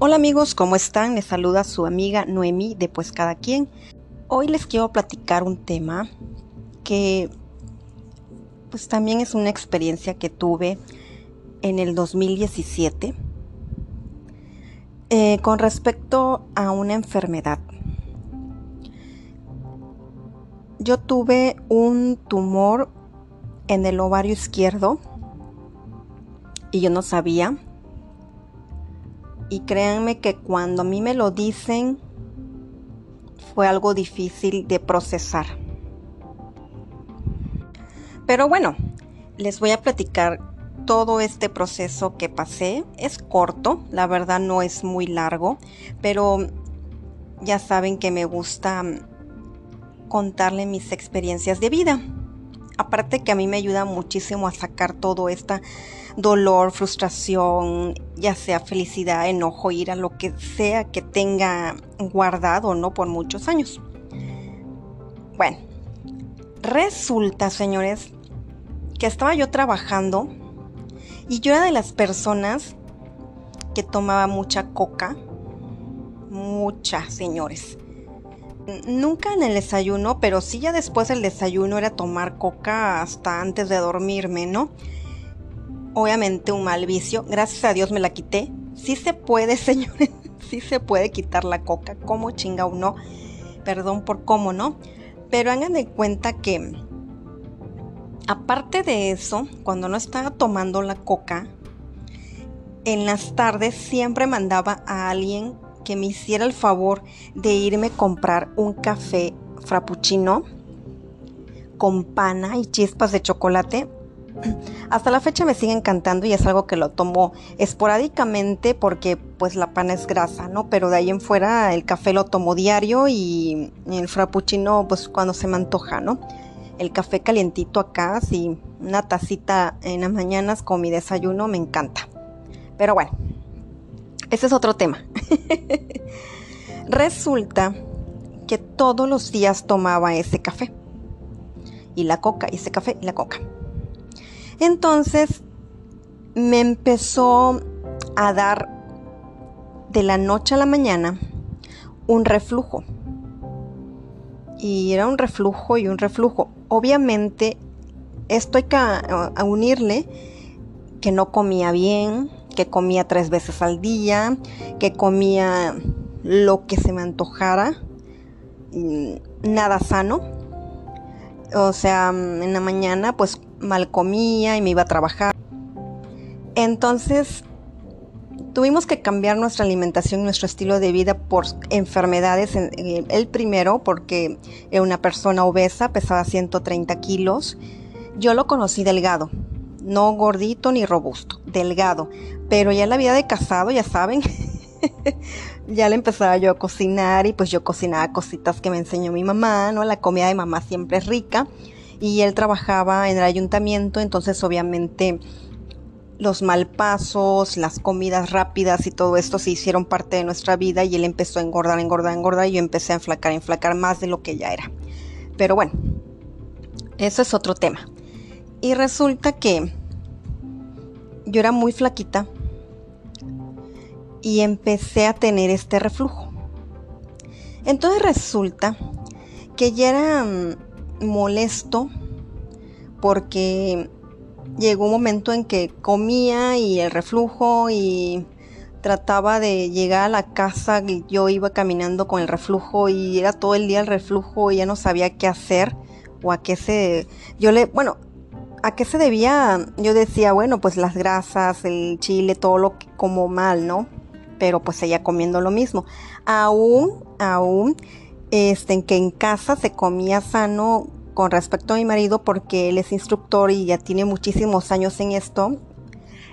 Hola amigos, ¿cómo están? Les saluda su amiga Noemí de Pues Cada Quien. Hoy les quiero platicar un tema que pues también es una experiencia que tuve en el 2017 eh, con respecto a una enfermedad. Yo tuve un tumor en el ovario izquierdo y yo no sabía y créanme que cuando a mí me lo dicen fue algo difícil de procesar. Pero bueno, les voy a platicar todo este proceso que pasé. Es corto, la verdad no es muy largo, pero ya saben que me gusta contarle mis experiencias de vida. Aparte que a mí me ayuda muchísimo a sacar todo esta dolor, frustración, ya sea felicidad, enojo, ira, lo que sea que tenga guardado, ¿no? Por muchos años. Bueno, resulta, señores, que estaba yo trabajando y yo era de las personas que tomaba mucha coca. Mucha, señores. Nunca en el desayuno, pero sí ya después del desayuno era tomar coca hasta antes de dormirme, ¿no? Obviamente un mal vicio. Gracias a Dios me la quité. Sí se puede, señores, sí se puede quitar la coca, como chinga uno. Perdón por cómo, ¿no? Pero hagan de cuenta que, aparte de eso, cuando no estaba tomando la coca, en las tardes siempre mandaba a alguien que me hiciera el favor de irme a comprar un café frappuccino con pana y chispas de chocolate hasta la fecha me sigue encantando y es algo que lo tomo esporádicamente porque pues la pana es grasa, ¿no? Pero de ahí en fuera el café lo tomo diario y el frappuccino pues cuando se me antoja, ¿no? El café calientito acá, sí, una tacita en las mañanas con mi desayuno me encanta. Pero bueno, ese es otro tema. Resulta que todos los días tomaba ese café y la coca, ese café y la coca. Entonces me empezó a dar de la noche a la mañana un reflujo. Y era un reflujo y un reflujo. Obviamente, esto hay que a unirle que no comía bien, que comía tres veces al día, que comía lo que se me antojara, nada sano. O sea, en la mañana pues mal comía y me iba a trabajar. Entonces, tuvimos que cambiar nuestra alimentación, nuestro estilo de vida por enfermedades. El primero, porque era una persona obesa, pesaba 130 kilos. Yo lo conocí delgado, no gordito ni robusto, delgado. Pero ya la vida de casado, ya saben, ya le empezaba yo a cocinar y pues yo cocinaba cositas que me enseñó mi mamá, ¿no? La comida de mamá siempre es rica y él trabajaba en el ayuntamiento, entonces obviamente los malpasos, las comidas rápidas y todo esto se hicieron parte de nuestra vida y él empezó a engordar, engordar, engordar y yo empecé a enflacar, enflacar más de lo que ya era. Pero bueno, eso es otro tema. Y resulta que yo era muy flaquita y empecé a tener este reflujo. Entonces resulta que ya era mm, molesto porque llegó un momento en que comía y el reflujo y trataba de llegar a la casa y yo iba caminando con el reflujo y era todo el día el reflujo y ya no sabía qué hacer o a qué se yo le bueno a qué se debía yo decía bueno pues las grasas el chile todo lo que como mal no pero pues ella comiendo lo mismo. Aún aún este, que en casa se comía sano con respecto a mi marido porque él es instructor y ya tiene muchísimos años en esto.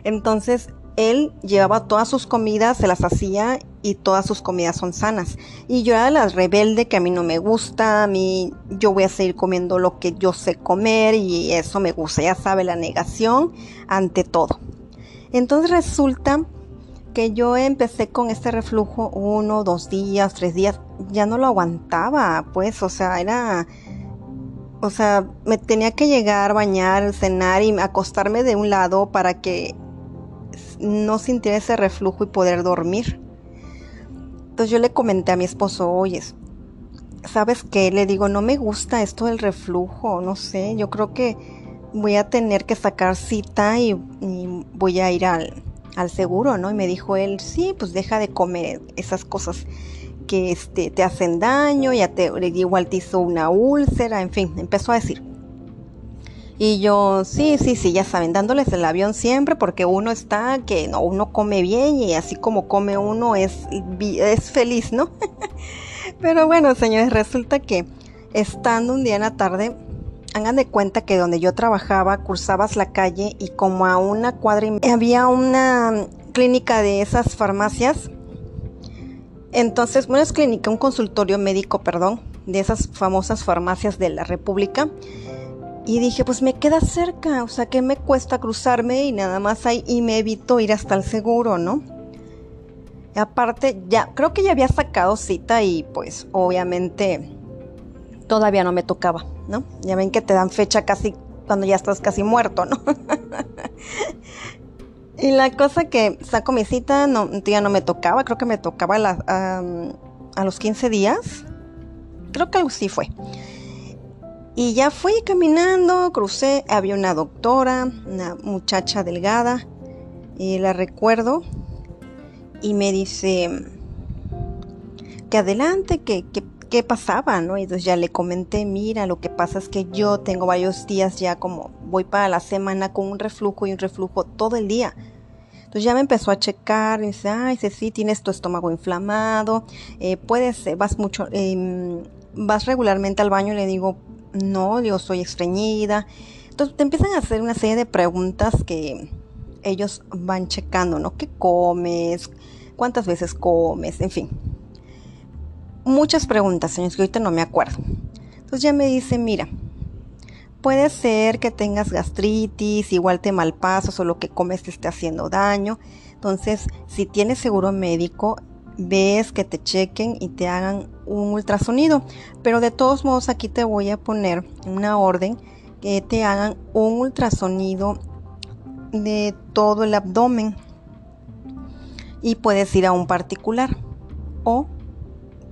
Entonces él llevaba todas sus comidas, se las hacía y todas sus comidas son sanas. Y yo era la rebelde que a mí no me gusta, a mí yo voy a seguir comiendo lo que yo sé comer y eso me gusta, ya sabe, la negación ante todo. Entonces resulta que yo empecé con este reflujo uno, dos días, tres días, ya no lo aguantaba, pues, o sea, era, o sea, me tenía que llegar, bañar, cenar y acostarme de un lado para que no sintiera ese reflujo y poder dormir. Entonces yo le comenté a mi esposo, oye, ¿sabes qué? Le digo, no me gusta esto del reflujo, no sé, yo creo que voy a tener que sacar cita y, voy a ir al, al, seguro, ¿no? Y me dijo él, sí, pues deja de comer esas cosas que este, te hacen daño, ya te, igual te hizo una úlcera, en fin, empezó a decir. Y yo, sí, sí, sí, ya saben, dándoles el avión siempre porque uno está que no, uno come bien y así como come uno es, es feliz, ¿no? Pero bueno, señores, resulta que estando un día en la tarde, hagan de cuenta que donde yo trabajaba, cruzabas la calle y como a una cuadra y había una clínica de esas farmacias. Entonces, bueno, es clínica, un consultorio médico, perdón, de esas famosas farmacias de la República. Y dije, pues me queda cerca, o sea, que me cuesta cruzarme y nada más ahí y me evito ir hasta el seguro, ¿no? aparte, ya creo que ya había sacado cita y pues obviamente todavía no me tocaba, ¿no? Ya ven que te dan fecha casi cuando ya estás casi muerto, ¿no? y la cosa que saco mi cita, no, ya no me tocaba, creo que me tocaba a, a los 15 días. Creo que algo sí fue. Y ya fui caminando, crucé, había una doctora, una muchacha delgada, y la recuerdo, y me dice que adelante, que, qué pasaba, ¿no? Y entonces ya le comenté, mira, lo que pasa es que yo tengo varios días ya como voy para la semana con un reflujo y un reflujo todo el día. Entonces ya me empezó a checar, y dice, ay, sí, sí, tienes tu estómago inflamado, eh, puedes, eh, vas mucho, em, vas regularmente al baño, le digo, no, yo soy estreñida. Entonces te empiezan a hacer una serie de preguntas que ellos van checando, ¿no? ¿Qué comes? ¿Cuántas veces comes? En fin. Muchas preguntas, señores, que ahorita no me acuerdo. Entonces ya me dice, mira, puede ser que tengas gastritis, igual te malpasas o lo que comes te esté haciendo daño. Entonces, si tienes seguro médico, ves que te chequen y te hagan un ultrasonido. Pero de todos modos aquí te voy a poner una orden que te hagan un ultrasonido de todo el abdomen y puedes ir a un particular o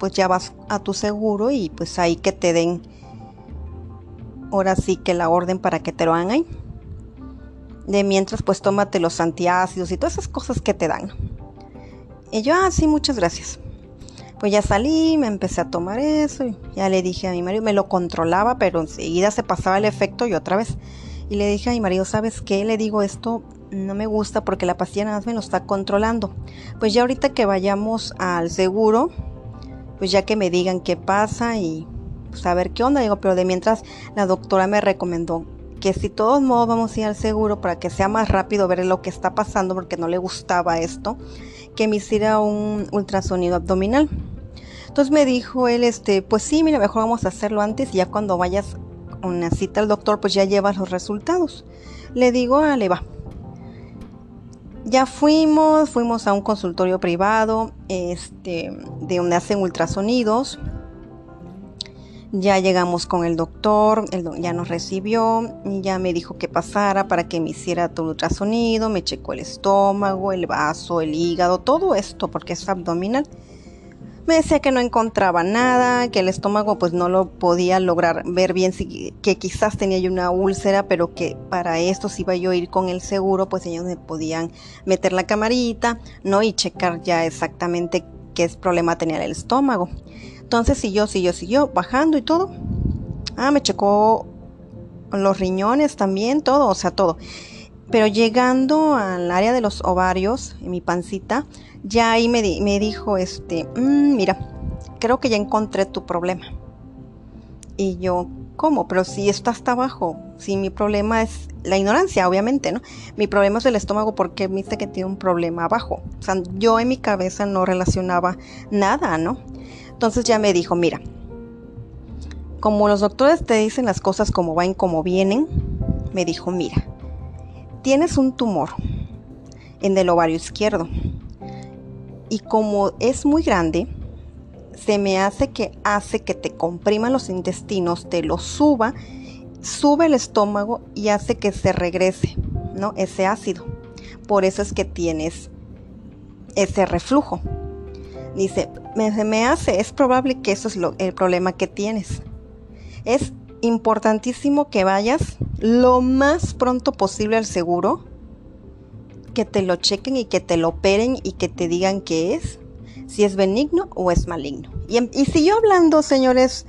pues ya vas a tu seguro y pues ahí que te den ahora sí que la orden para que te lo hagan ahí. De mientras pues tómate los antiácidos y todas esas cosas que te dan. Y yo, ah, sí, muchas gracias. Pues ya salí, me empecé a tomar eso y ya le dije a mi marido, me lo controlaba, pero enseguida se pasaba el efecto y otra vez. Y le dije a mi marido, ¿sabes qué? Le digo, esto no me gusta porque la pastilla nada más me lo está controlando. Pues ya ahorita que vayamos al seguro, pues ya que me digan qué pasa y pues a ver qué onda. Digo, pero de mientras la doctora me recomendó que si todos modos vamos a ir al seguro para que sea más rápido ver lo que está pasando porque no le gustaba esto, que me hiciera un ultrasonido abdominal. Entonces me dijo él, este, pues sí, mira, mejor vamos a hacerlo antes y ya cuando vayas una cita al doctor, pues ya llevas los resultados. Le digo, ah, va. Ya fuimos, fuimos a un consultorio privado, este, de donde hacen ultrasonidos. Ya llegamos con el doctor, él ya nos recibió, ya me dijo que pasara para que me hiciera todo el ultrasonido, me checó el estómago, el vaso, el hígado, todo esto, porque es abdominal. Me decía que no encontraba nada, que el estómago pues no lo podía lograr ver bien, que quizás tenía yo una úlcera, pero que para esto si iba yo a ir con el seguro, pues ellos me podían meter la camarita, ¿no? Y checar ya exactamente qué problema tenía el estómago. Entonces siguió, siguió, siguió, bajando y todo. Ah, me checó los riñones también, todo, o sea, todo. Pero llegando al área de los ovarios, en mi pancita, ya ahí me, dijo, este, mm, mira, creo que ya encontré tu problema. Y yo, ¿cómo? Pero si esto está abajo, si mi problema es la ignorancia, obviamente, ¿no? Mi problema es el estómago porque dice que tiene un problema abajo. O sea, yo en mi cabeza no relacionaba nada, ¿no? Entonces ya me dijo, mira, como los doctores te dicen las cosas como van, como vienen, me dijo, mira, tienes un tumor en el ovario izquierdo y como es muy grande, se me hace que hace que te compriman los intestinos, te lo suba, sube el estómago y hace que se regrese, ¿no? Ese ácido. Por eso es que tienes ese reflujo. Dice, me, me hace, es probable que eso es lo, el problema que tienes. Es importantísimo que vayas lo más pronto posible al seguro, que te lo chequen y que te lo operen y que te digan qué es, si es benigno o es maligno. Y, y siguió hablando, señores.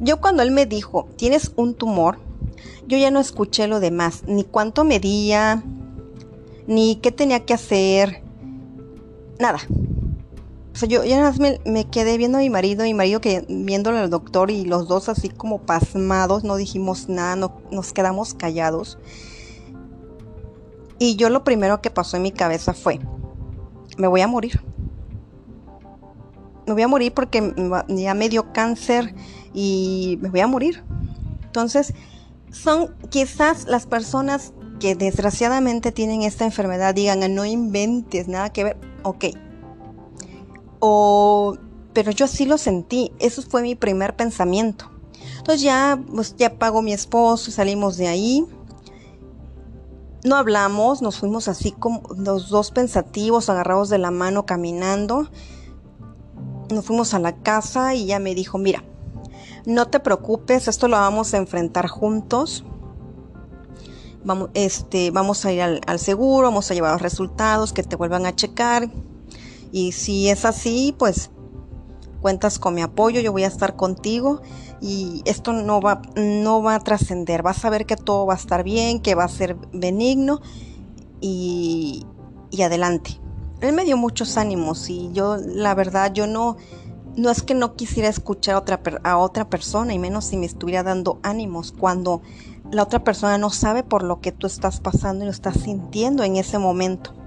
Yo cuando él me dijo, tienes un tumor, yo ya no escuché lo demás, ni cuánto medía, ni qué tenía que hacer, nada. O sea, yo ya me, me, quedé viendo a mi marido, mi marido que viéndolo al doctor y los dos así como pasmados, no dijimos nada, no, nos quedamos callados. Y yo lo primero que pasó en mi cabeza fue, me voy a morir. Me voy a morir porque ya me dio cáncer y me voy a morir. Entonces, son quizás las personas que desgraciadamente tienen esta enfermedad digan, no inventes, nada que ver, ok. O, pero yo así lo sentí, eso fue mi primer pensamiento. Entonces ya, pues ya pagó mi esposo, salimos de ahí. No hablamos, nos fuimos así como los dos pensativos, agarrados de la mano, caminando. Nos fuimos a la casa y ya me dijo, mira, no te preocupes, esto lo vamos a enfrentar juntos. Vamos, este, vamos a ir al, seguro, vamos a llevar los resultados, que te vuelvan a checar. Y si es así, pues cuentas con mi apoyo, yo voy a estar contigo y esto no va, no va a trascender. Vas a ver que todo va a estar bien, que va a ser benigno y, y adelante. Él me dio muchos ánimos y yo, la verdad, yo no, no es que no quisiera escuchar a otra, a otra persona, y menos si me estuviera dando ánimos, cuando la otra persona no sabe por lo que tú estás pasando y lo estás sintiendo en ese momento.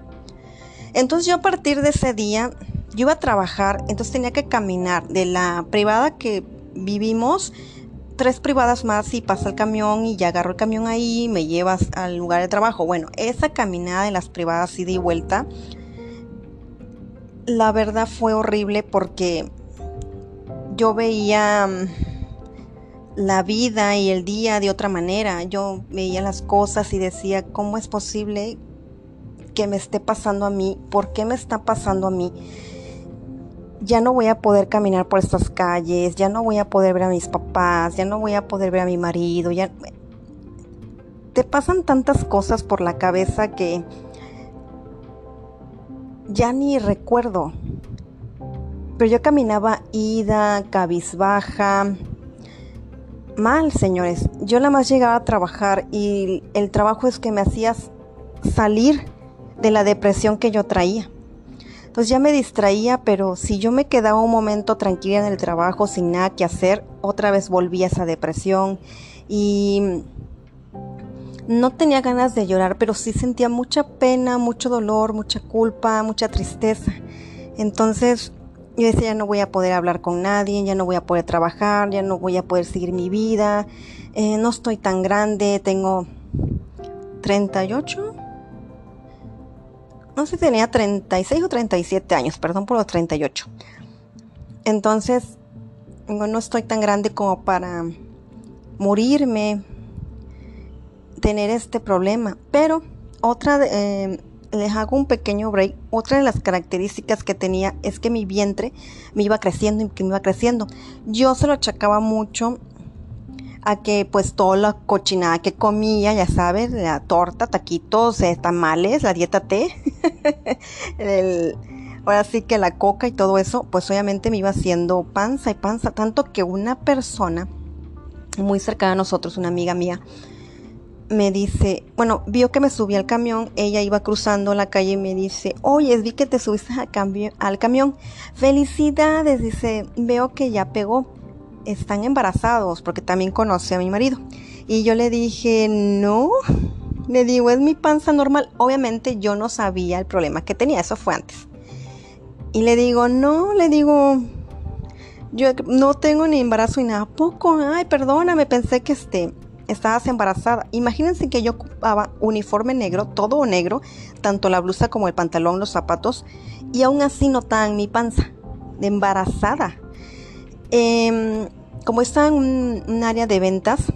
Entonces yo a partir de ese día, yo iba a trabajar, entonces tenía que caminar de la privada que vivimos, tres privadas más y pasa el camión y ya agarro el camión ahí, me llevas al lugar de trabajo. Bueno, esa caminada de las privadas ida y vuelta, la verdad fue horrible porque yo veía mm, la vida y el día de otra manera. Yo veía las cosas y decía, ¿cómo es posible que me esté pasando a mí? ¿Por qué me está pasando a mí? Ya no voy a poder caminar por estas calles, ya no voy a poder ver a mis papás, ya no voy a poder ver a mi marido, ya te pasan tantas cosas por la cabeza que ya ni recuerdo pero yo caminaba ida, cabizbaja, mal, señores. Yo nada más llegaba a trabajar y el trabajo es que me hacía salir de la depresión que yo traía. Entonces ya me distraía, pero si yo me quedaba un momento tranquila en el trabajo sin nada que hacer, otra vez volvía esa depresión y no tenía ganas de llorar, pero sí sentía mucha pena, mucho dolor, mucha culpa, mucha tristeza. Entonces yo decía, ya no voy a poder hablar con nadie, ya no voy a poder trabajar, ya no voy a poder seguir mi vida, eh, no estoy tan grande, tengo 38, no si tenía 36 o 37 años, perdón por los 38. Entonces, no estoy tan grande como para morirme, tener este problema, pero otra eh, les hago un pequeño break. Otra de las características que tenía es que mi vientre me iba creciendo y que me iba creciendo. Yo se lo achacaba mucho a que pues toda la cochinada que comía, ya sabes, la torta, taquitos, eh, tamales, la dieta T, ahora sí que la coca y todo eso, pues obviamente me iba haciendo panza y panza, tanto que una persona muy cercana a nosotros, una amiga mía, me dice, bueno, vio que me subí al camión, ella iba cruzando la calle y me dice, oye, vi que te subiste al camión, felicidades, dice, veo que ya pegó, están embarazados, porque también conoce a mi marido. Y yo le dije, no, le digo, es mi panza normal, obviamente yo no sabía el problema que tenía, eso fue antes. Y le digo, no, le digo, yo no tengo ni embarazo y nada, poco, ay, perdóname, pensé que este estabas embarazada. Imagínense que yo ocupaba uniforme negro, todo negro, tanto la blusa como el pantalón, los zapatos, y aún así notaban mi panza de embarazada. Em, como estaba en un, área de ventas,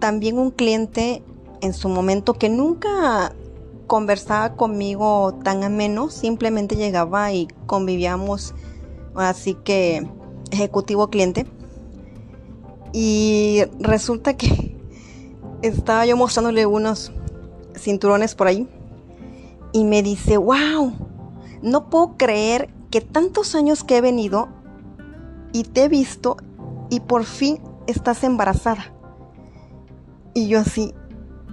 también un cliente en su momento que nunca conversaba conmigo tan ameno, simplemente llegaba y convivíamos, así que ejecutivo cliente. Y resulta que estaba yo mostrándole unos cinturones por ahí y me dice, wow, no puedo creer que tantos años que he venido y te he visto y por fin estás embarazada. Y yo así,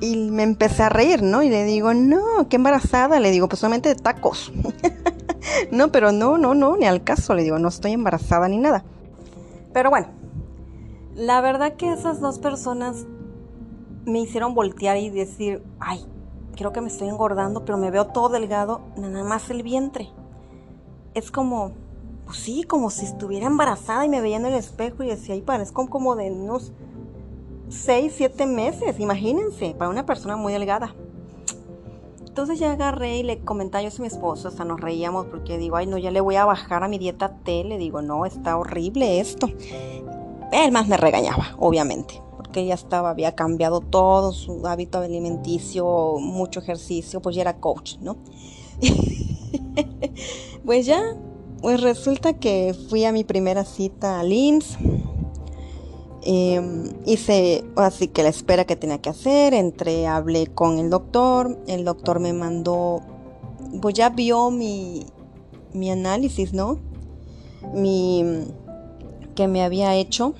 y me empecé a reír, ¿no? Y le digo, no, qué embarazada. Le digo, pues solamente de tacos. no, pero no, no, no, ni al caso. Le digo, no estoy embarazada ni nada. Pero bueno, la verdad que esas dos personas me hicieron voltear y decir, ay, creo que me estoy engordando, pero me veo todo delgado, nada más el vientre. Es como, pues sí, como si estuviera embarazada y me veía en el espejo y decía, ay, parezco como de unos 6, 7 meses, imagínense, para una persona muy delgada. Entonces ya agarré y le comentaba yo a mi esposo, hasta nos reíamos porque digo, ay no, ya le voy a bajar a mi dieta T, le digo, no, está horrible esto. Él más me regañaba, obviamente, porque ya estaba, había cambiado todo su hábito alimenticio, mucho ejercicio, pues ya era coach, ¿no? pues ya, pues resulta que fui a mi primera cita al IMSS Em, hice así que la espera que tenía que hacer, entré, hablé con el doctor, el doctor me mandó, pues ya vio mi, mi análisis, ¿no? Mi, que me había hecho.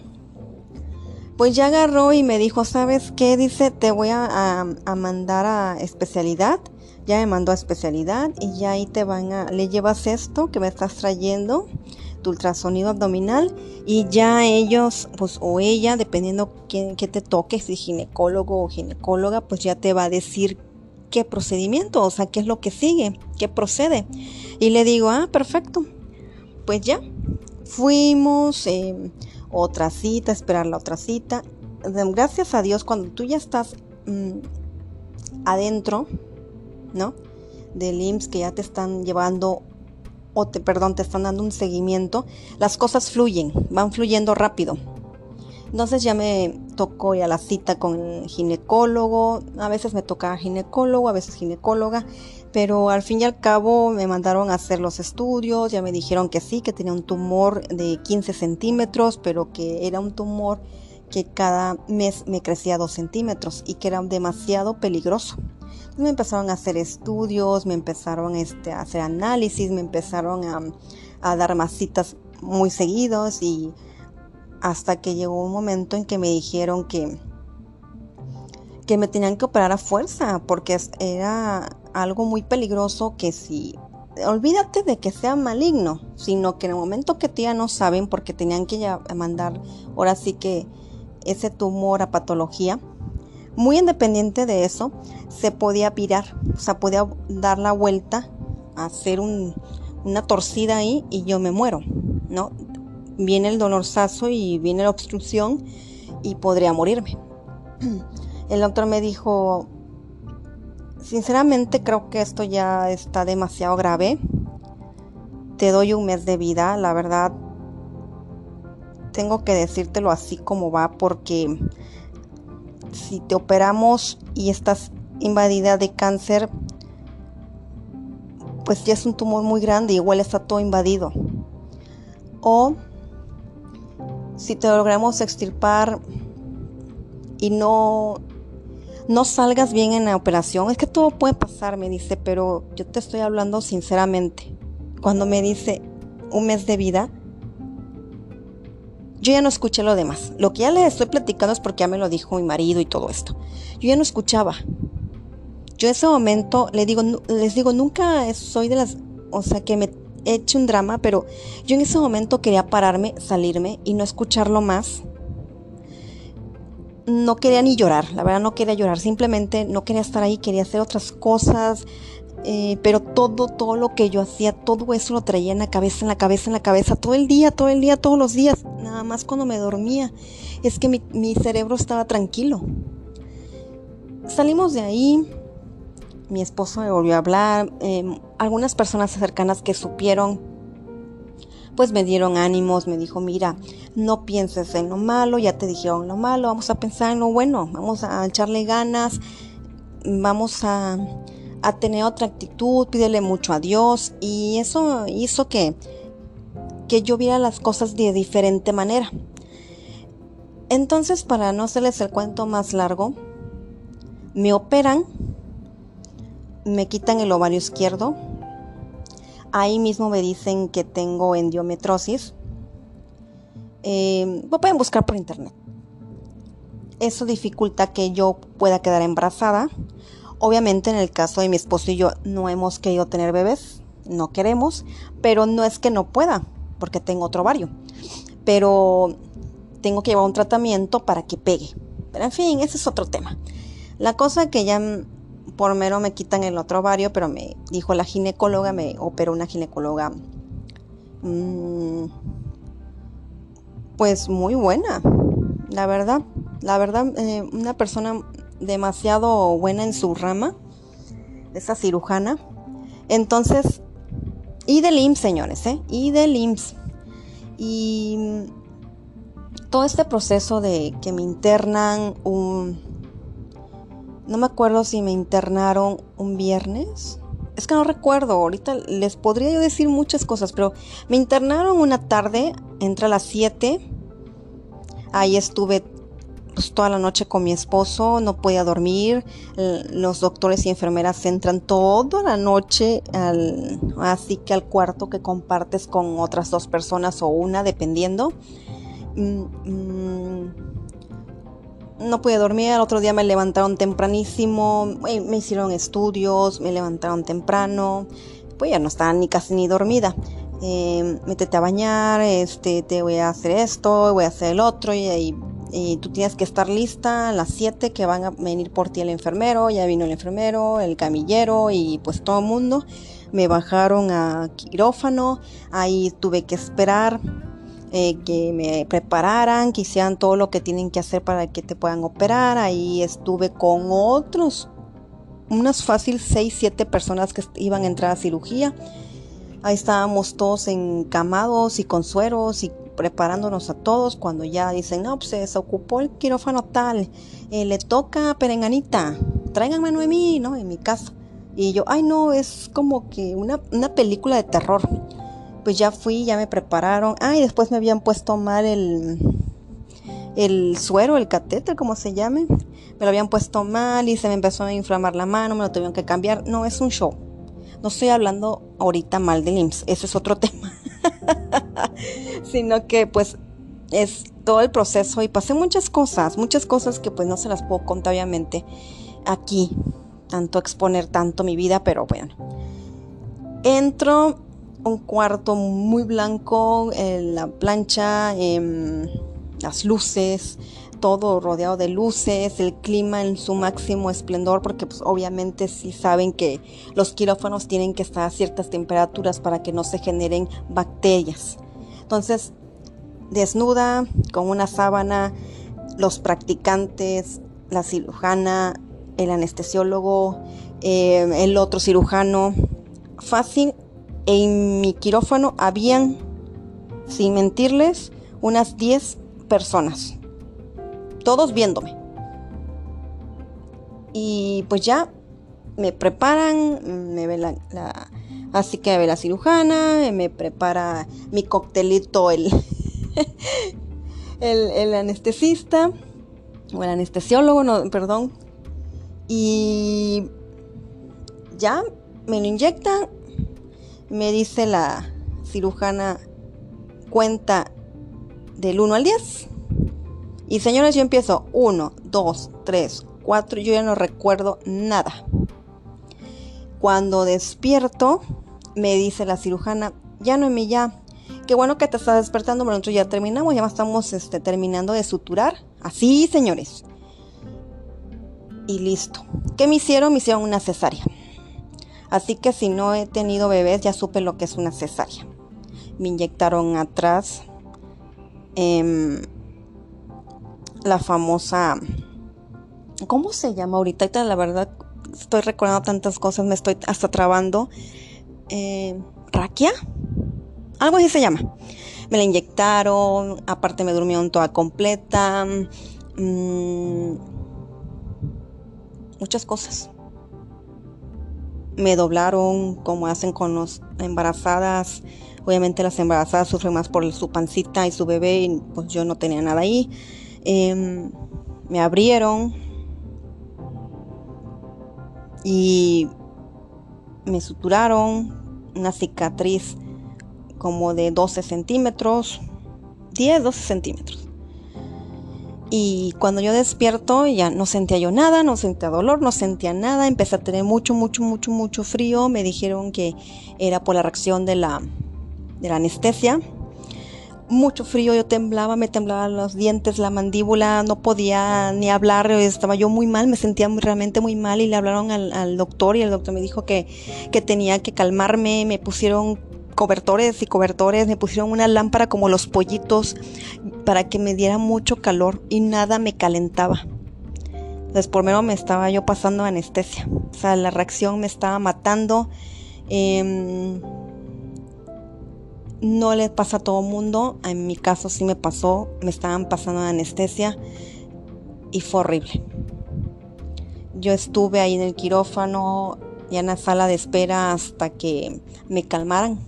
Pues ya agarró y me dijo, ¿sabes qué? Dice, te voy a, a mandar a especialidad. Ya me mandó a especialidad y ya ahí te van a, le llevas esto que me estás trayendo ultrasonido abdominal y ya ellos, pues o ella, dependiendo quién que te toque, si ginecólogo o ginecóloga, pues ya te va a decir qué procedimiento, o sea, qué es lo que sigue, qué procede. Y le digo, ah, perfecto. Pues ya, fuimos, eh, otra cita, esperar la otra cita. Gracias a Dios, cuando tú ya estás mm, adentro, ¿no? Del IMSS que ya te están llevando o te, perdón, te están dando un seguimiento, las cosas fluyen, van fluyendo rápido. Entonces ya me tocó ir a la cita con ginecólogo, a veces me tocaba ginecólogo, a veces ginecóloga, pero al fin y al cabo me mandaron a hacer los estudios, ya me dijeron que sí, que tenía un tumor de 15 centímetros, pero que era un tumor que cada mes me crecía 2 centímetros y que era demasiado peligroso me empezaron a hacer estudios, me empezaron este, a hacer análisis, me empezaron a, dar masitas muy seguidos y hasta que llegó un momento en que me dijeron que, que me tenían que operar a fuerza porque era algo muy peligroso que si olvídate de que sea maligno, sino que en el momento que ya no saben porque tenían que ya mandar ahora sí que ese tumor a patología, muy independiente de eso, se podía virar, o sea, podía dar la vuelta, hacer una torcida ahí y yo me muero, ¿no? Viene el dolorzazo y viene la obstrucción y podría morirme. El doctor me dijo, sinceramente creo que esto ya está demasiado grave. Te doy un mes de vida, la verdad. Tengo que decírtelo así como va porque si te operamos y estás invadida de cáncer, pues ya es un tumor muy grande, igual está todo invadido. O si te logramos extirpar y no no salgas bien en la operación, es que todo puede pasar, me dice, pero yo te estoy hablando sinceramente. Cuando me dice un mes de vida, yo ya no escuché lo demás. Lo que ya les estoy platicando es porque ya me lo dijo mi marido y todo esto. Yo ya no escuchaba. Yo en ese momento le digo, les digo, nunca soy de las, o sea, que me he hecho un drama, pero yo en ese momento quería pararme, salirme y no escucharlo más. No quería ni llorar, la verdad no quería llorar, simplemente no quería estar ahí, quería hacer otras cosas, eh, pero todo, todo lo que yo hacía, todo eso lo traía en la cabeza, en la cabeza, en la cabeza, todo el día, todo el día, todos los días, nada más cuando me dormía. Es que mi, cerebro estaba tranquilo. Salimos de ahí, mi esposo me volvió a hablar, em, algunas personas cercanas que supieron, pues me dieron ánimos, me dijo, mira, no pienses en lo malo, ya te dijeron lo malo, vamos a pensar en lo bueno, vamos a echarle ganas, vamos a a tener otra actitud, pídele mucho a Dios y eso hizo que, que yo viera las cosas de diferente manera. Entonces, para no hacerles el cuento más largo, me operan, me quitan el ovario izquierdo, ahí mismo me dicen que tengo endiometrosis, eh, pueden buscar por internet. Eso dificulta que yo pueda quedar embarazada. Obviamente en el caso de mi esposo y yo no hemos querido tener bebés, no queremos, pero no es que no pueda, porque tengo otro ovario. Pero tengo que llevar un tratamiento para que pegue. Pero en fin, ese es otro tema. La cosa que ya por mero me quitan el otro ovario, pero me dijo la ginecóloga, me operó una ginecóloga, mm, pues muy buena, la verdad. La verdad, eh, una persona demasiado buena en su rama, esa cirujana. Entonces, y del IMSS, señores, ¿eh? Y del IMSS. Y todo este proceso de que me internan un... No me acuerdo si me internaron un viernes. Es que no recuerdo, ahorita les podría yo decir muchas cosas, pero me internaron una tarde, entre las 7. Ahí estuve pues, toda la noche con mi esposo, no podía dormir. Los doctores y enfermeras entran toda la noche, al, así que al cuarto que compartes con otras dos personas o una, dependiendo. Mm, mm, no pude dormir, el otro día me levantaron tempranísimo, me hicieron estudios, me levantaron temprano, pues ya no estaba ni casi ni dormida. Eh, métete a bañar, este, te voy a hacer esto, voy a hacer el otro, y, y tú tienes que estar lista a las 7 que van a venir por ti el enfermero, ya vino el enfermero, el camillero y pues todo el mundo. Me bajaron a quirófano, ahí tuve que esperar eh, que me prepararan, que hicieran todo lo que tienen que hacer para que te puedan operar. Ahí estuve con otros, unas fácil 6, 7 personas que iban a entrar a cirugía. Ahí estábamos todos encamados y con sueros y preparándonos a todos cuando ya dicen, no, pues se desocupó el quirófano tal, eh, le toca perenganita, tráiganme a Noemí, ¿no? En mi casa. Y yo, ay no, es como que una, una película de terror pues ya fui, ya me prepararon. Ah, y después me habían puesto mal el, el suero, el catéter, como se llame. Me lo habían puesto mal y se me empezó a inflamar la mano, me lo tuvieron que cambiar. No, es un show. No estoy hablando ahorita mal del IMSS, ese es otro tema. Sino que pues es todo el proceso y pasé muchas cosas, muchas cosas que pues no se las puedo contar obviamente aquí, tanto exponer tanto mi vida, pero bueno. Entro un cuarto muy blanco, la plancha, em, las luces, todo rodeado de luces, el clima en su máximo esplendor, porque pues, obviamente sí saben que los quirófanos tienen que estar a ciertas temperaturas para que no se generen bacterias. Entonces, desnuda, con una sábana, los practicantes, la cirujana, el anestesiólogo, em, el otro cirujano, fácil en mi quirófano habían, sin mentirles, unas 10 personas. Todos viéndome. Y pues ya me preparan, me ve la, así que ve la cirujana, me prepara mi coctelito el, el, el, anestesista, o el anestesiólogo, no, perdón. Y ya me lo inyectan me dice la cirujana, cuenta del 1 al 10. Y señores, yo empiezo 1, 2, 3, 4, yo ya no recuerdo nada. Cuando despierto, me dice la cirujana, ya no ya. Qué bueno que te estás despertando, pero nosotros ya terminamos, ya estamos este, terminando de suturar. Así, señores. Y listo. ¿Qué me hicieron? Me hicieron una cesárea. Así que si no he tenido bebés, ya supe lo que es una cesárea. Me inyectaron atrás em, la famosa... ¿Cómo se llama ahorita? La verdad, estoy recordando tantas cosas, me estoy hasta trabando. Eh, ¿Raquia? Algo así se llama. Me la inyectaron, aparte me durmieron toda completa. Mm, muchas cosas me doblaron como hacen con las embarazadas. Obviamente las embarazadas sufren más por su pancita y su bebé y pues yo no tenía nada ahí. Em, me abrieron y me suturaron una cicatriz como de 12 centímetros, 10, 12 centímetros. Y cuando yo despierto ya no sentía yo nada, no sentía dolor, no sentía nada, empecé a tener mucho, mucho, mucho, mucho frío. Me dijeron que era por la reacción de la, de la anestesia. Mucho frío, yo temblaba, me temblaban los dientes, la mandíbula, no podía ni hablar, estaba yo muy mal, me sentía realmente muy mal y le hablaron al, al doctor y el doctor me dijo que, que tenía que calmarme, me pusieron cobertores y cobertores, me pusieron una lámpara como los pollitos para que me diera mucho calor y nada me calentaba. Entonces por menos me estaba yo pasando anestesia. O sea, la reacción me estaba matando. Em, no le pasa a todo mundo. En mi caso sí me pasó. Me estaban pasando anestesia y fue horrible. Yo estuve ahí en el quirófano y en la sala de espera hasta que me calmaran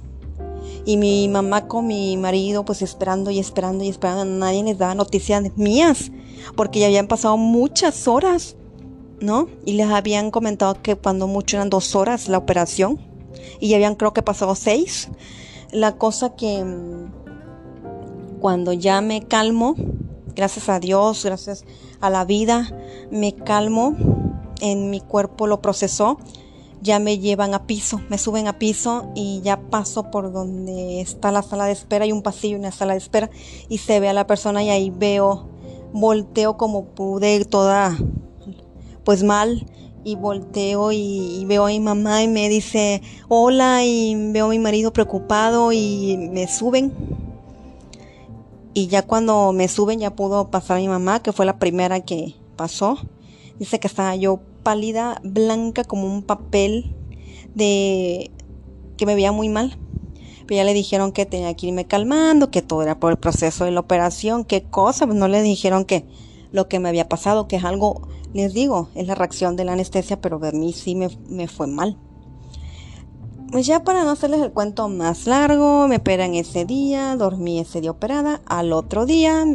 y mi mamá con mi marido pues esperando y esperando y esperando, nadie les daba noticias mías, porque ya habían pasado muchas horas, ¿no? Y les habían comentado que cuando mucho eran dos horas la operación, y ya habían creo que pasado seis. La cosa que mm, cuando ya me calmo, gracias a Dios, gracias a la vida, me calmo, en mi cuerpo lo procesó, ya me llevan a piso, me suben a piso y ya paso por donde está la sala de espera, hay un pasillo y una sala de espera y se ve a la persona y ahí veo, volteo como pude toda pues mal y volteo y, veo a mi mamá y me dice hola y veo a mi marido preocupado y me suben y ya cuando me suben ya pudo pasar a mi mamá que fue la primera que pasó dice que estaba yo pálida, blanca como un papel de que me veía muy mal. Pero ya le dijeron que tenía que irme calmando, que todo era por el proceso de la operación, qué cosa, pues no le dijeron que lo que me había pasado, que es algo, les digo, es la reacción de la anestesia, pero de mí sí me, me fue mal. Pues ya para no hacerles el cuento más largo, me operan ese día, dormí ese día operada, al otro día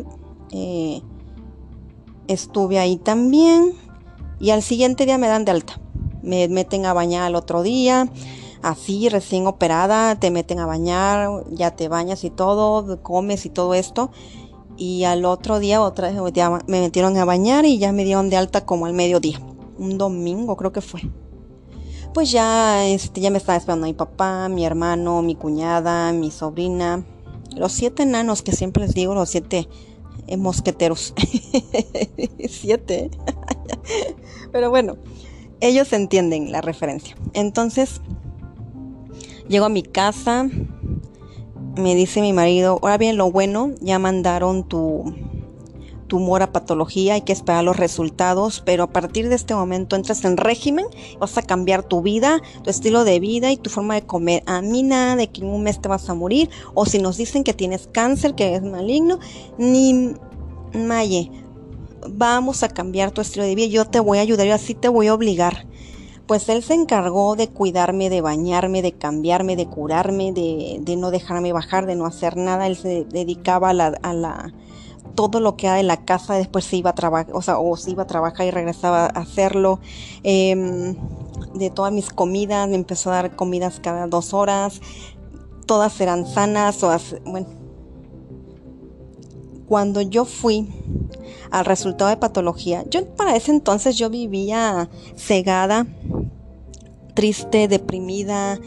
eh, estuve ahí también, y al siguiente día me dan de alta. Me meten a bañar al otro día, así recién operada, te meten a bañar, ya te bañas y todo, comes y todo esto. Y al otro día otra vez me metieron a bañar y ya me dieron de alta como al mediodía. Un domingo creo que fue. Pues ya, este, ya me estaba esperando mi papá, mi hermano, mi cuñada, mi sobrina. Los siete enanos que siempre les digo, los siete eh, mosqueteros. siete. Pero bueno, ellos entienden la referencia. Entonces, llego a mi casa, me dice mi marido, ahora bien, lo bueno, ya mandaron tu tumor a patología, hay que esperar los resultados, pero a partir de este momento entras en régimen, vas a cambiar tu vida, tu estilo de vida y tu forma de comer. A mí nada de que en un mes te vas a morir, o si nos dicen que tienes cáncer, que es maligno, ni maye, vamos a cambiar tu estilo de vida, yo te voy a ayudar, yo así te voy a obligar. Pues él se encargó de cuidarme, de bañarme, de cambiarme, de curarme, de, de no dejarme bajar, de no hacer nada. Él se dedicaba a la, a la todo lo que era de la casa, después se iba a trabajar, o sea, o se iba a trabajar y regresaba a hacerlo. Em, de todas mis comidas, me empezó a dar comidas cada dos horas, todas eran sanas, o bueno. Cuando yo fui al resultado de patología. Yo para ese entonces yo vivía cegada, triste, deprimida,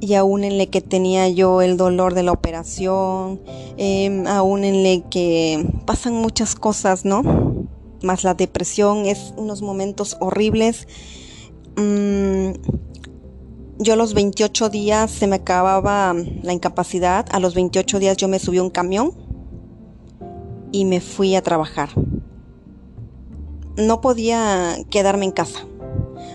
y aún en el que tenía yo el dolor de la operación, em, aún en el que pasan muchas cosas, ¿no? Más la depresión es unos momentos horribles. Mm, yo a los 28 días se me acababa la incapacidad, a los 28 días yo me subí a un camión y me fui a trabajar. No podía quedarme en casa.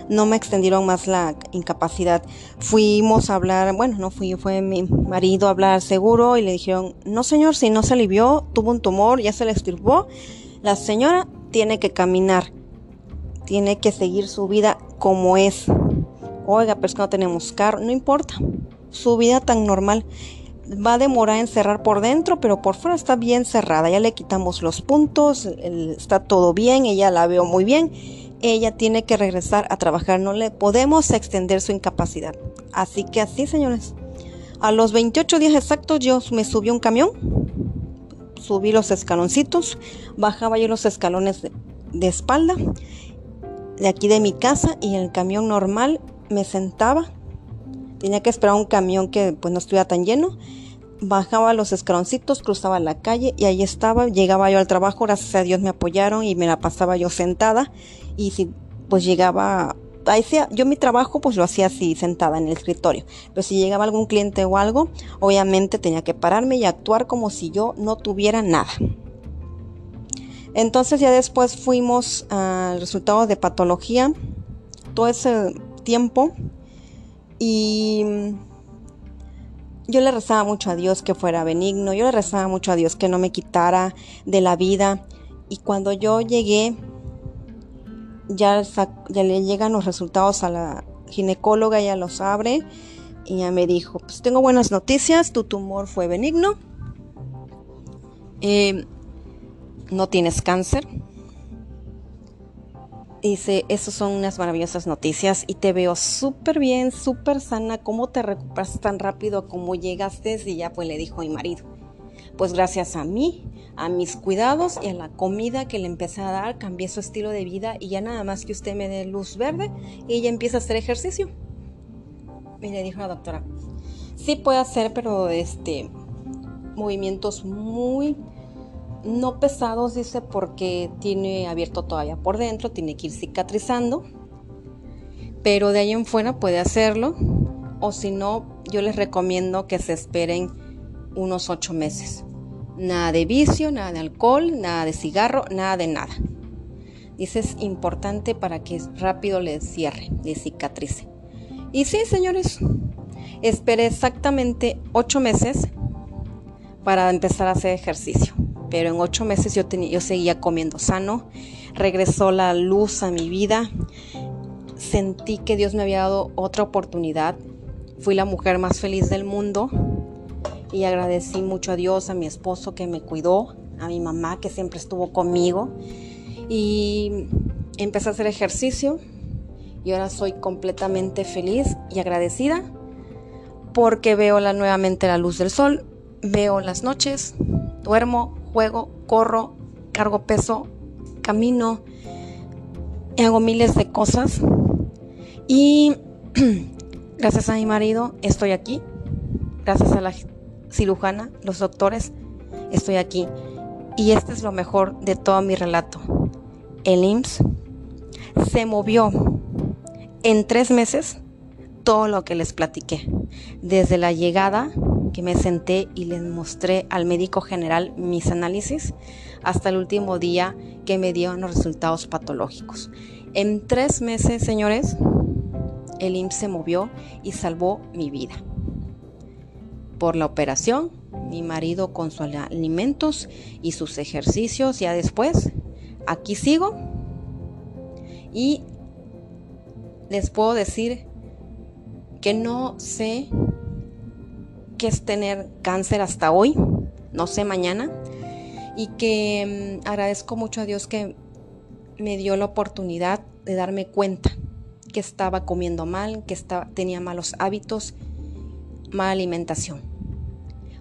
No me extendieron más la incapacidad. Fuimos a hablar, bueno, no fui, fue mi marido a hablar seguro y le dijeron, no señor, si no se alivió, tuvo un tumor, ya se le estirpó, la señora tiene que caminar, tiene que seguir su vida como es, Oiga, pero es que no tenemos carro, no importa. Su vida tan normal va a demorar en cerrar por dentro, pero por fuera está bien cerrada. Ya le quitamos los puntos, está todo bien, ella la veo muy bien. Ella tiene que regresar a trabajar, no le podemos extender su incapacidad. Así que así, señores. A los 28 días exactos yo me subí un camión, subí los escaloncitos, bajaba yo los escalones de, de espalda de aquí de mi casa y en el camión normal me sentaba. Tenía que esperar un camión que pues no estuviera tan lleno. Bajaba los escaloncitos, cruzaba la calle y ahí estaba. Llegaba yo al trabajo, gracias a Dios me apoyaron y me la pasaba yo sentada. Y si pues llegaba ahí yo mi trabajo pues lo hacía así sentada en el escritorio, pero si llegaba algún cliente o algo, obviamente tenía que pararme y actuar como si yo no tuviera nada. Entonces ya después fuimos al resultado de patología todo ese tiempo y yo le rezaba mucho a Dios que fuera benigno, yo le rezaba mucho a Dios que no me quitara de la vida y cuando yo llegué ya, ya le llegan los resultados a la ginecóloga, ya los abre y ya me dijo, pues tengo buenas noticias, tu tumor fue benigno, eh, no tienes cáncer. Dice, esas son unas maravillosas noticias y te veo súper bien, súper sana, cómo te recuperas tan rápido como llegaste y ya pues le dijo mi marido. Pues gracias a mí, a mis cuidados y a la comida que le empecé a dar, cambié su estilo de vida y ya nada más que usted me dé luz verde y ella empieza a hacer ejercicio. Y le dijo la doctora, sí puede hacer, pero este, movimientos muy no pesados, dice, porque tiene abierto todavía por dentro, tiene que ir cicatrizando, pero de ahí en fuera puede hacerlo, o si no, yo les recomiendo que se esperen unos ocho meses. Nada de vicio, nada de alcohol, nada de cigarro, nada de nada. Dice es importante para que rápido le cierre, le cicatrice. Y sí, señores, esperé exactamente ocho meses para empezar a hacer ejercicio. Pero en ocho meses yo, tenía, yo seguía comiendo sano, regresó la luz a mi vida, sentí que Dios me había dado otra oportunidad, fui la mujer más feliz del mundo y agradecí mucho a Dios, a mi esposo que me cuidó, a mi mamá que siempre estuvo conmigo. Y empecé a hacer ejercicio y ahora soy completamente feliz y agradecida porque veo la, nuevamente la luz del sol, veo las noches, duermo, juego, corro, cargo peso, camino, hago miles de cosas y gracias a mi marido estoy aquí, gracias a la cirujana, los doctores, estoy aquí. Y este es lo mejor de todo mi relato. El IMSS se movió en tres meses todo lo que les platiqué. Desde la llegada que me senté y les mostré al médico general mis análisis hasta el último día que me dieron los resultados patológicos. En tres meses, señores, el IMSS se movió y salvó mi vida por la operación, mi marido con sus alimentos y sus ejercicios. Ya después, aquí sigo y les puedo decir que no sé qué es tener cáncer hasta hoy, no sé mañana, y que mm, agradezco mucho a Dios que me dio la oportunidad de darme cuenta que estaba comiendo mal, que estaba, tenía malos hábitos, mala alimentación.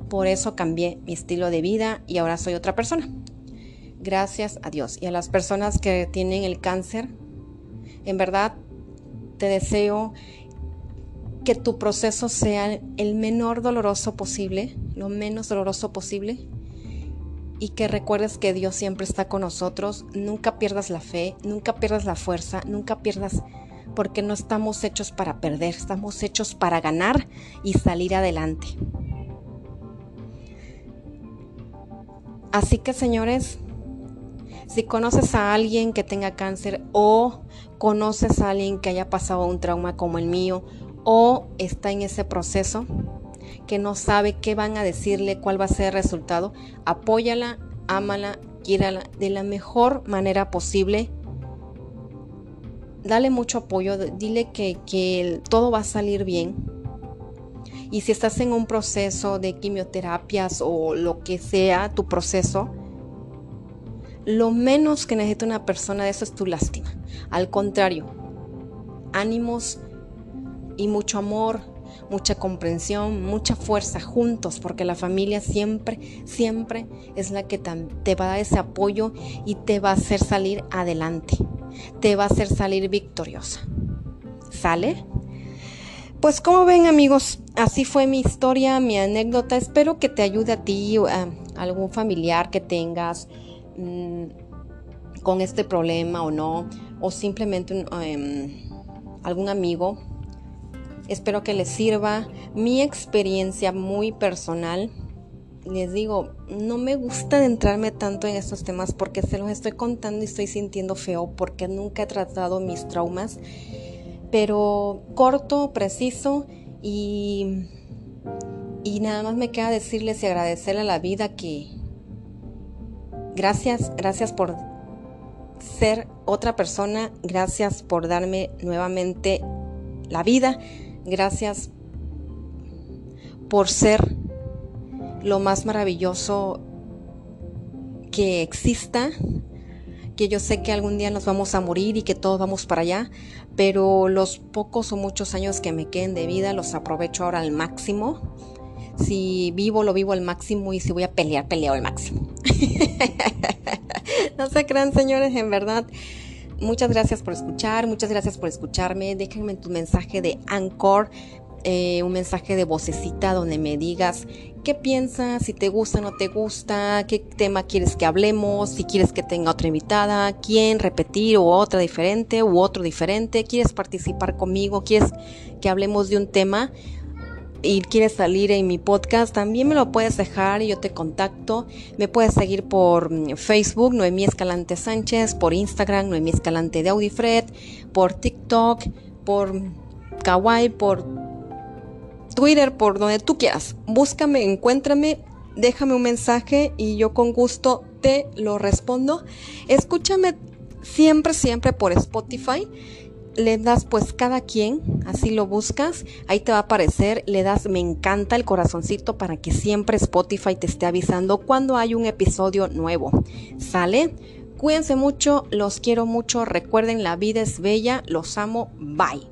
Por eso cambié mi estilo de vida y ahora soy otra persona. Gracias a Dios. Y a las personas que tienen el cáncer, en verdad te deseo que tu proceso sea el menor doloroso posible, lo menos doloroso posible. Y que recuerdes que Dios siempre está con nosotros. Nunca pierdas la fe, nunca pierdas la fuerza, nunca pierdas porque no estamos hechos para perder, estamos hechos para ganar y salir adelante. Así que señores, si conoces a alguien que tenga cáncer o conoces a alguien que haya pasado un trauma como el mío o está en ese proceso, que no sabe qué van a decirle, cuál va a ser el resultado, apóyala, ámala, quiérala de la mejor manera posible dale mucho apoyo, dile que, que todo va a salir bien. Y si estás en un proceso de quimioterapias o lo que sea tu proceso, lo menos que necesita una persona de eso es tu lástima. Al contrario, ánimos y mucho amor, mucha comprensión, mucha fuerza juntos, porque la familia siempre, siempre es la que te va a dar ese apoyo y te va a hacer salir adelante, te va a hacer salir victoriosa. ¿Sale? Pues como ven amigos, así fue mi historia, mi anécdota. Espero que te ayude a ti a algún familiar que tengas mm, con este problema o no, o simplemente em, algún amigo Espero que les sirva mi experiencia muy personal. Les digo, no me gusta adentrarme tanto en estos temas porque se los estoy contando y estoy sintiendo feo porque nunca he tratado mis traumas. Pero corto, preciso y, y nada más me queda decirles y agradecerle a la vida que gracias, gracias por ser otra persona, gracias por darme nuevamente la vida Gracias por ser lo más maravilloso que exista, que yo sé que algún día nos vamos a morir y que todos vamos para allá, pero los pocos o muchos años que me queden de vida los aprovecho ahora al máximo. Si vivo, lo vivo al máximo y si voy a pelear, peleo al máximo. no se crean, señores, en verdad. Muchas gracias por escuchar, muchas gracias por escucharme. Déjenme tu mensaje de Anchor, eh, un mensaje de vocecita donde me digas qué piensas, si te gusta o no te gusta, qué tema quieres que hablemos, si quieres que tenga otra invitada, quién repetir o otra diferente u otro diferente, quieres participar conmigo, quieres que hablemos de un tema y quieres salir en mi podcast, también me lo puedes dejar y yo te contacto. Me puedes seguir por mm, Facebook, Noemí Escalante Sánchez, por Instagram, Noemí Escalante de Audifred, por TikTok, por Kawaii, por Twitter, por donde tú quieras. Búscame, encuéntrame, déjame un mensaje y yo con gusto te lo respondo. Escúchame siempre, siempre por Spotify le das pues cada quien, así lo buscas, ahí te va a aparecer, le das me encanta el corazoncito para que siempre Spotify te esté avisando cuando hay un episodio nuevo. ¿Sale? Cuídense mucho, los quiero mucho, recuerden la vida es bella, los amo, bye.